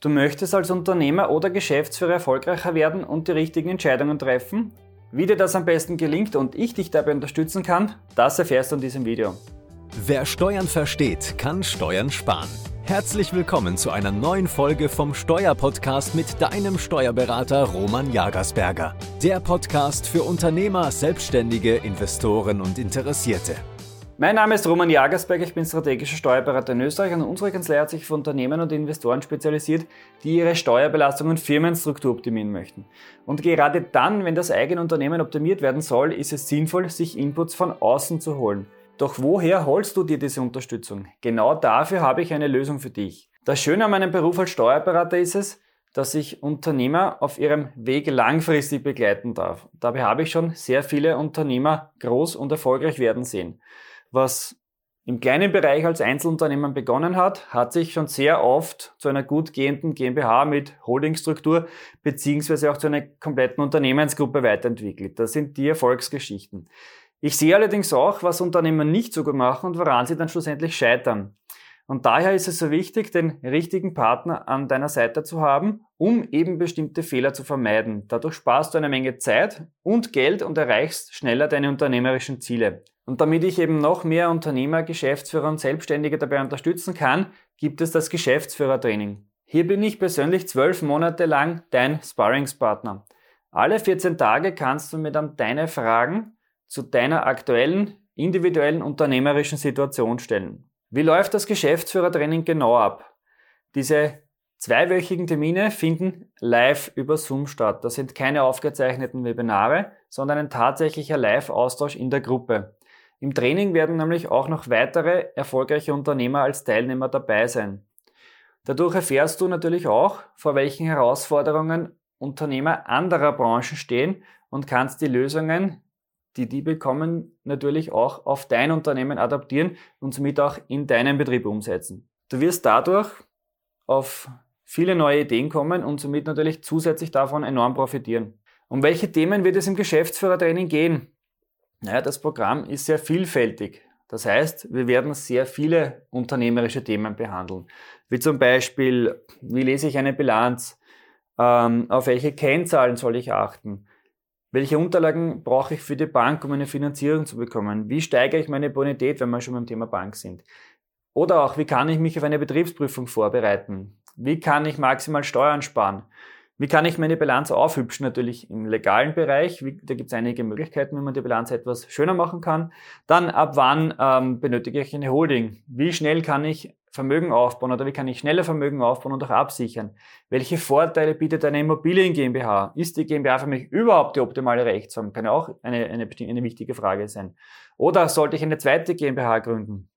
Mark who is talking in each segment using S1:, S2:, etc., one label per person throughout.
S1: Du möchtest als Unternehmer oder Geschäftsführer erfolgreicher werden und die richtigen Entscheidungen treffen? Wie dir das am besten gelingt und ich dich dabei unterstützen kann, das erfährst du in diesem Video.
S2: Wer Steuern versteht, kann Steuern sparen. Herzlich willkommen zu einer neuen Folge vom Steuerpodcast mit deinem Steuerberater Roman Jagersberger. Der Podcast für Unternehmer, Selbstständige, Investoren und Interessierte.
S1: Mein Name ist Roman Jagersberg, ich bin strategischer Steuerberater in Österreich und unsere Kanzlei hat sich für Unternehmen und Investoren spezialisiert, die ihre Steuerbelastung und Firmenstruktur optimieren möchten. Und gerade dann, wenn das eigene Unternehmen optimiert werden soll, ist es sinnvoll, sich Inputs von außen zu holen. Doch woher holst du dir diese Unterstützung? Genau dafür habe ich eine Lösung für dich. Das Schöne an meinem Beruf als Steuerberater ist es, dass ich Unternehmer auf ihrem Weg langfristig begleiten darf. Dabei habe ich schon sehr viele Unternehmer groß und erfolgreich werden sehen was im kleinen Bereich als Einzelunternehmen begonnen hat, hat sich schon sehr oft zu einer gut gehenden GmbH mit Holdingstruktur beziehungsweise auch zu einer kompletten Unternehmensgruppe weiterentwickelt. Das sind die Erfolgsgeschichten. Ich sehe allerdings auch, was Unternehmen nicht so gut machen und woran sie dann schlussendlich scheitern. Und daher ist es so wichtig, den richtigen Partner an deiner Seite zu haben, um eben bestimmte Fehler zu vermeiden. Dadurch sparst du eine Menge Zeit und Geld und erreichst schneller deine unternehmerischen Ziele. Und damit ich eben noch mehr Unternehmer, Geschäftsführer und Selbstständige dabei unterstützen kann, gibt es das Geschäftsführertraining. Hier bin ich persönlich zwölf Monate lang dein Sparringspartner. Alle 14 Tage kannst du mir dann deine Fragen zu deiner aktuellen, individuellen unternehmerischen Situation stellen. Wie läuft das Geschäftsführertraining genau ab? Diese zweiwöchigen Termine finden live über Zoom statt. Das sind keine aufgezeichneten Webinare, sondern ein tatsächlicher Live-Austausch in der Gruppe. Im Training werden nämlich auch noch weitere erfolgreiche Unternehmer als Teilnehmer dabei sein. Dadurch erfährst du natürlich auch, vor welchen Herausforderungen Unternehmer anderer Branchen stehen und kannst die Lösungen die die bekommen, natürlich auch auf dein Unternehmen adaptieren und somit auch in deinen Betrieb umsetzen. Du wirst dadurch auf viele neue Ideen kommen und somit natürlich zusätzlich davon enorm profitieren. Um welche Themen wird es im Geschäftsführertraining gehen? Naja, das Programm ist sehr vielfältig. Das heißt, wir werden sehr viele unternehmerische Themen behandeln. Wie zum Beispiel, wie lese ich eine Bilanz? Ähm, auf welche Kennzahlen soll ich achten? Welche Unterlagen brauche ich für die Bank, um eine Finanzierung zu bekommen? Wie steigere ich meine Bonität, wenn wir schon beim Thema Bank sind? Oder auch, wie kann ich mich auf eine Betriebsprüfung vorbereiten? Wie kann ich maximal Steuern sparen? Wie kann ich meine Bilanz aufhübschen? Natürlich im legalen Bereich. Wie, da gibt es einige Möglichkeiten, wie man die Bilanz etwas schöner machen kann. Dann, ab wann ähm, benötige ich eine Holding? Wie schnell kann ich Vermögen aufbauen oder wie kann ich schneller Vermögen aufbauen und auch absichern? Welche Vorteile bietet eine Immobilien GmbH? Ist die GmbH für mich überhaupt die optimale Rechtsform? Kann ja auch eine, eine, eine wichtige Frage sein. Oder sollte ich eine zweite GmbH gründen?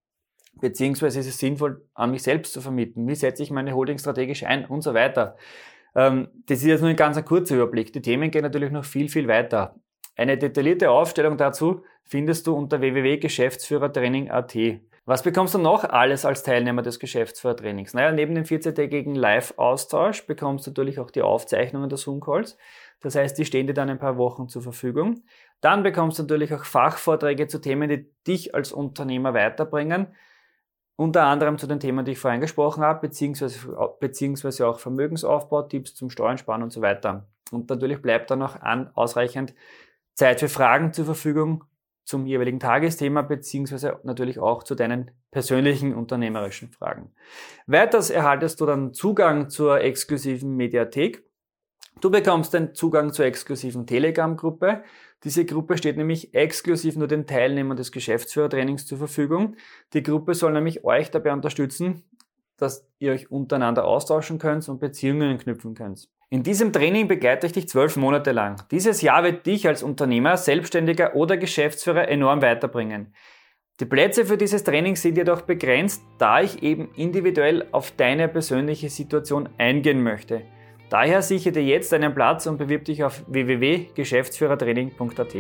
S1: Beziehungsweise ist es sinnvoll, an mich selbst zu vermieten? Wie setze ich meine Holding strategisch ein und so weiter? Ähm, das ist jetzt nur ein ganz kurzer Überblick. Die Themen gehen natürlich noch viel, viel weiter. Eine detaillierte Aufstellung dazu findest du unter www.geschäftsführertraining.at. Was bekommst du noch alles als Teilnehmer des Geschäftsführertrainings? Naja, neben dem 14-tägigen Live-Austausch bekommst du natürlich auch die Aufzeichnungen der Zoom-Calls. Das heißt, die stehen dir dann ein paar Wochen zur Verfügung. Dann bekommst du natürlich auch Fachvorträge zu Themen, die dich als Unternehmer weiterbringen. Unter anderem zu den Themen, die ich vorhin gesprochen habe, beziehungsweise, beziehungsweise auch Vermögensaufbau, Tipps zum Steuern und so weiter. Und natürlich bleibt dann noch an, ausreichend Zeit für Fragen zur Verfügung zum jeweiligen Tagesthema, beziehungsweise natürlich auch zu deinen persönlichen unternehmerischen Fragen. Weiters erhaltest du dann Zugang zur exklusiven Mediathek. Du bekommst den Zugang zur exklusiven Telegram-Gruppe. Diese Gruppe steht nämlich exklusiv nur den Teilnehmern des Geschäftsführertrainings zur Verfügung. Die Gruppe soll nämlich euch dabei unterstützen, dass ihr euch untereinander austauschen könnt und Beziehungen knüpfen könnt. In diesem Training begleite ich dich zwölf Monate lang. Dieses Jahr wird dich als Unternehmer, Selbstständiger oder Geschäftsführer enorm weiterbringen. Die Plätze für dieses Training sind jedoch begrenzt, da ich eben individuell auf deine persönliche Situation eingehen möchte. Daher sichere dir jetzt einen Platz und bewirb dich auf www.geschäftsführertraining.at.